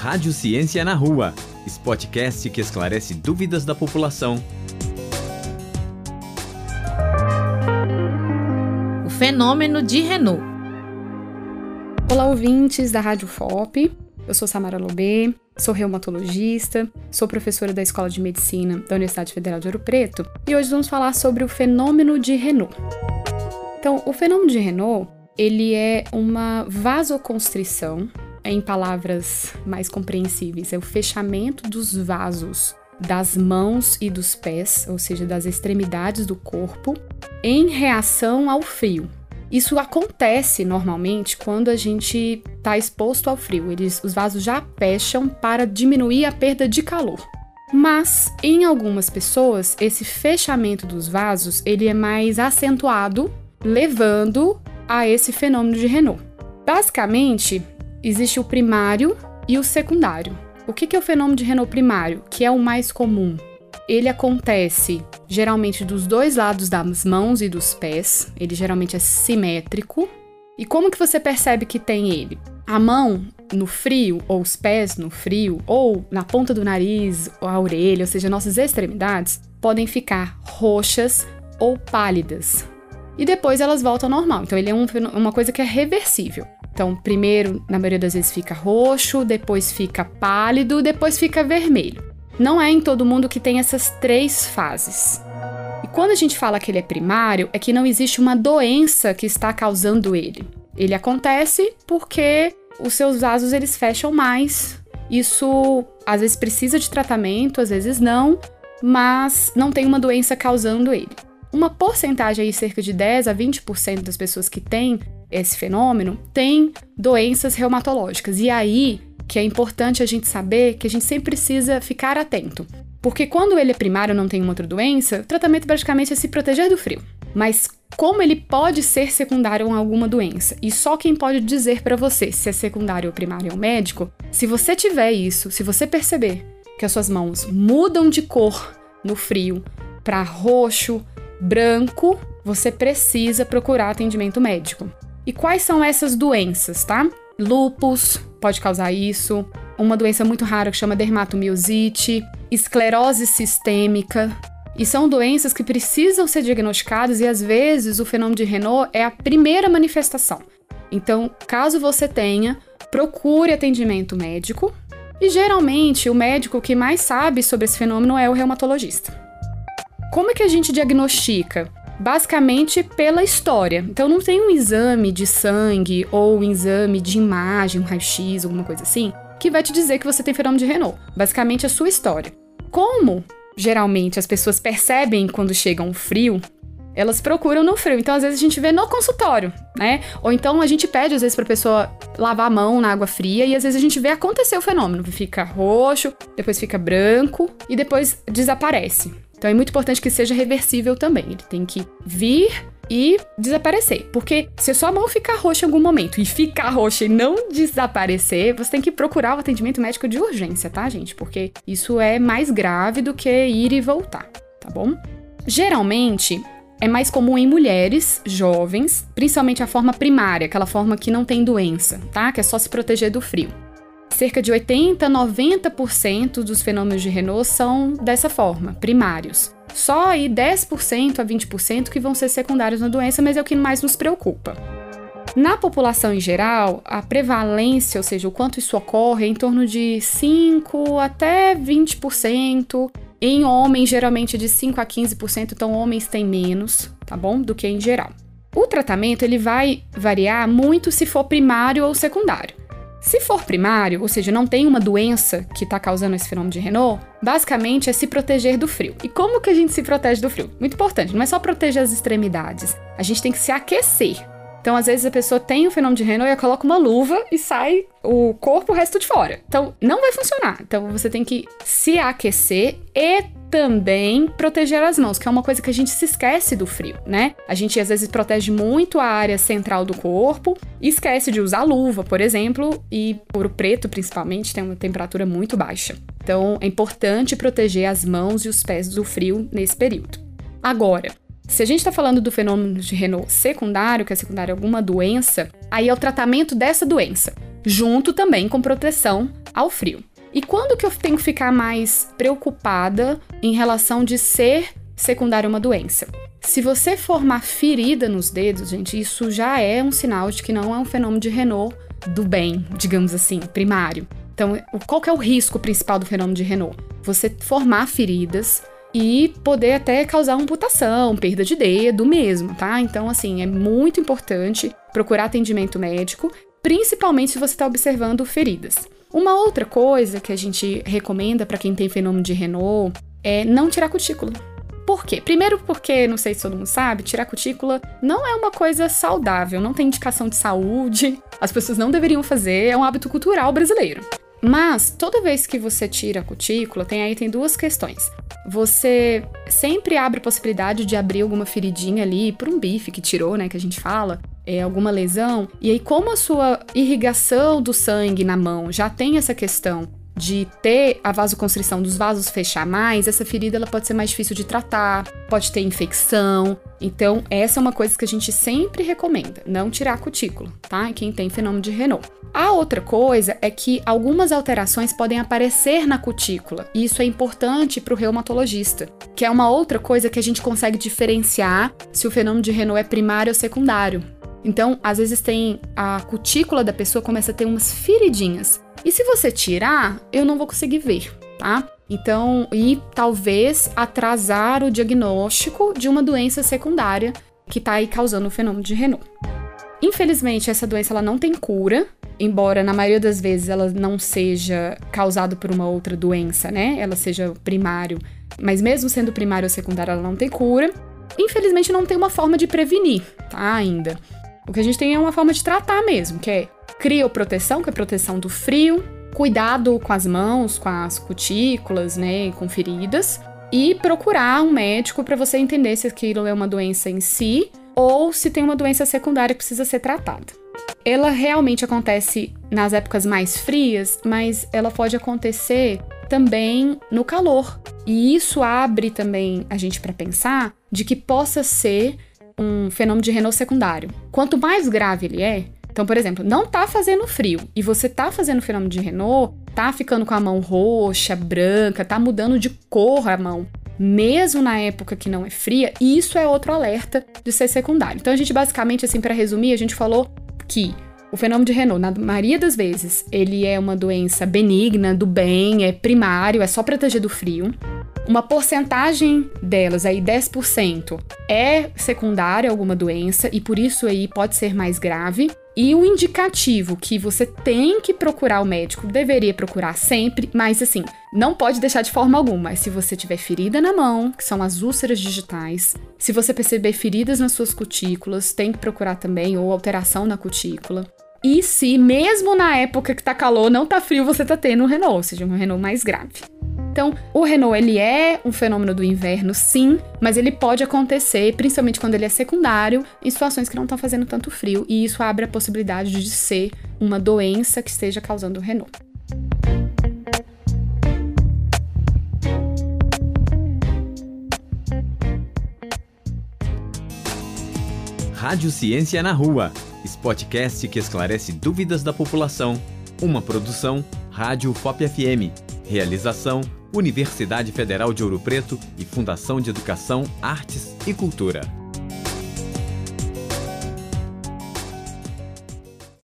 Rádio Ciência na Rua, esse podcast que esclarece dúvidas da população. O fenômeno de Renault. Olá, ouvintes da Rádio FOP. Eu sou Samara Lobê, sou reumatologista, sou professora da Escola de Medicina da Universidade Federal de Ouro Preto e hoje vamos falar sobre o fenômeno de Renault. Então, o fenômeno de Renault, ele é uma vasoconstrição, em palavras mais compreensíveis, é o fechamento dos vasos das mãos e dos pés, ou seja, das extremidades do corpo, em reação ao frio. Isso acontece normalmente quando a gente está exposto ao frio. Eles, os vasos já fecham para diminuir a perda de calor. Mas em algumas pessoas, esse fechamento dos vasos ele é mais acentuado, levando a esse fenômeno de Renault. Basicamente, existe o primário e o secundário. O que é o fenômeno de Renault primário, que é o mais comum? Ele acontece geralmente dos dois lados das mãos e dos pés. Ele geralmente é simétrico. E como que você percebe que tem ele? A mão no frio, ou os pés no frio, ou na ponta do nariz, ou a orelha, ou seja, nossas extremidades, podem ficar roxas ou pálidas. E depois elas voltam ao normal. Então ele é um, uma coisa que é reversível. Então, primeiro, na maioria das vezes, fica roxo, depois fica pálido, depois fica vermelho. Não é em todo mundo que tem essas três fases. E quando a gente fala que ele é primário, é que não existe uma doença que está causando ele. Ele acontece porque os seus vasos eles fecham mais. Isso às vezes precisa de tratamento, às vezes não, mas não tem uma doença causando ele. Uma porcentagem aí, cerca de 10 a 20% das pessoas que têm esse fenômeno, tem doenças reumatológicas. E aí, que é importante a gente saber que a gente sempre precisa ficar atento. Porque quando ele é primário não tem uma outra doença, o tratamento praticamente é se proteger do frio. Mas como ele pode ser secundário a alguma doença? E só quem pode dizer para você se é secundário ou primário é o médico. Se você tiver isso, se você perceber que as suas mãos mudam de cor no frio para roxo, branco, você precisa procurar atendimento médico. E quais são essas doenças, tá? Lupus pode causar isso, uma doença muito rara que chama dermatomiosite, esclerose sistêmica. E são doenças que precisam ser diagnosticadas e às vezes o fenômeno de Renault é a primeira manifestação. Então, caso você tenha, procure atendimento médico. E geralmente o médico que mais sabe sobre esse fenômeno é o reumatologista. Como é que a gente diagnostica? Basicamente pela história. Então não tem um exame de sangue ou um exame de imagem, um raio-x, alguma coisa assim, que vai te dizer que você tem fenômeno de Renault. Basicamente a sua história. Como geralmente as pessoas percebem quando chega um frio, elas procuram no frio. Então, às vezes, a gente vê no consultório, né? Ou então a gente pede, às vezes, pra pessoa lavar a mão na água fria e às vezes a gente vê acontecer o fenômeno. Fica roxo, depois fica branco e depois desaparece. Então é muito importante que seja reversível também. Ele tem que vir e desaparecer. Porque se a sua mão ficar roxa em algum momento e ficar roxa e não desaparecer, você tem que procurar o atendimento médico de urgência, tá, gente? Porque isso é mais grave do que ir e voltar, tá bom? Geralmente, é mais comum em mulheres jovens, principalmente a forma primária, aquela forma que não tem doença, tá? Que é só se proteger do frio cerca de 80 a 90% dos fenômenos de Renault são dessa forma, primários. Só aí 10% a 20% que vão ser secundários na doença, mas é o que mais nos preocupa. Na população em geral, a prevalência, ou seja, o quanto isso ocorre, é em torno de 5 até 20%. Em homens, geralmente de 5 a 15%, então homens têm menos, tá bom? Do que em geral. O tratamento ele vai variar muito se for primário ou secundário. Se for primário, ou seja, não tem uma doença que está causando esse fenômeno de Renault, basicamente é se proteger do frio. E como que a gente se protege do frio? Muito importante, não é só proteger as extremidades, a gente tem que se aquecer. Então, às vezes, a pessoa tem o fenômeno de Renault e coloca uma luva e sai o corpo, o resto de fora. Então, não vai funcionar. Então, você tem que se aquecer e também proteger as mãos, que é uma coisa que a gente se esquece do frio, né? A gente às vezes protege muito a área central do corpo e esquece de usar luva, por exemplo, e ouro preto principalmente tem uma temperatura muito baixa. Então é importante proteger as mãos e os pés do frio nesse período. Agora, se a gente está falando do fenômeno de Renault secundário, que é secundário a alguma doença, aí é o tratamento dessa doença, junto também com proteção ao frio. E quando que eu tenho que ficar mais preocupada em relação de ser secundária uma doença? Se você formar ferida nos dedos, gente, isso já é um sinal de que não é um fenômeno de Renault do bem, digamos assim, primário. Então, qual que é o risco principal do fenômeno de Renault? Você formar feridas e poder até causar amputação, perda de dedo mesmo, tá? Então, assim, é muito importante procurar atendimento médico, principalmente se você está observando feridas. Uma outra coisa que a gente recomenda para quem tem fenômeno de Renault é não tirar cutícula. Por quê? Primeiro porque, não sei se todo mundo sabe, tirar cutícula não é uma coisa saudável, não tem indicação de saúde, as pessoas não deveriam fazer, é um hábito cultural brasileiro. Mas toda vez que você tira a cutícula, tem aí tem duas questões. Você sempre abre possibilidade de abrir alguma feridinha ali por um bife que tirou, né, que a gente fala, é, alguma lesão. E aí, como a sua irrigação do sangue na mão já tem essa questão de ter a vasoconstrição dos vasos fechar mais, essa ferida ela pode ser mais difícil de tratar, pode ter infecção. Então, essa é uma coisa que a gente sempre recomenda, não tirar a cutícula, tá? Quem tem fenômeno de Renault. A outra coisa é que algumas alterações podem aparecer na cutícula, e isso é importante para o reumatologista, que é uma outra coisa que a gente consegue diferenciar se o fenômeno de Renault é primário ou secundário. Então, às vezes tem a cutícula da pessoa começa a ter umas feridinhas. E se você tirar, eu não vou conseguir ver, tá? Então, e talvez atrasar o diagnóstico de uma doença secundária que está aí causando o fenômeno de Renault. Infelizmente, essa doença ela não tem cura, embora na maioria das vezes ela não seja causada por uma outra doença, né? Ela seja primário, mas mesmo sendo primário ou secundário, ela não tem cura. Infelizmente, não tem uma forma de prevenir, tá? Ainda. O que a gente tem é uma forma de tratar mesmo, que é crioproteção, que é proteção do frio, cuidado com as mãos, com as cutículas, né, com feridas, e procurar um médico para você entender se aquilo é uma doença em si ou se tem uma doença secundária que precisa ser tratada. Ela realmente acontece nas épocas mais frias, mas ela pode acontecer também no calor. E isso abre também a gente para pensar de que possa ser um fenômeno de Renault secundário. Quanto mais grave ele é, então, por exemplo, não tá fazendo frio e você tá fazendo fenômeno de Renault, tá ficando com a mão roxa, branca, tá mudando de cor a mão, mesmo na época que não é fria, isso é outro alerta de ser secundário. Então, a gente basicamente, assim, para resumir, a gente falou que o fenômeno de Renault, na maioria das vezes, ele é uma doença benigna, do bem, é primário, é só proteger do frio. Uma porcentagem delas, aí 10%, é secundária a alguma doença e por isso aí pode ser mais grave. E o indicativo que você tem que procurar o médico, deveria procurar sempre, mas assim, não pode deixar de forma alguma. Se você tiver ferida na mão, que são as úlceras digitais, se você perceber feridas nas suas cutículas, tem que procurar também, ou alteração na cutícula. E se, mesmo na época que tá calor, não tá frio, você tá tendo um Renault, ou seja, um Renault mais grave. Então, o Renault ele é um fenômeno do inverno, sim, mas ele pode acontecer, principalmente quando ele é secundário, em situações que não estão fazendo tanto frio, e isso abre a possibilidade de ser uma doença que esteja causando o Renault. Rádio Ciência na Rua, podcast que esclarece dúvidas da população. Uma produção Rádio FOP FM. Realização Universidade Federal de Ouro Preto e Fundação de Educação, Artes e Cultura.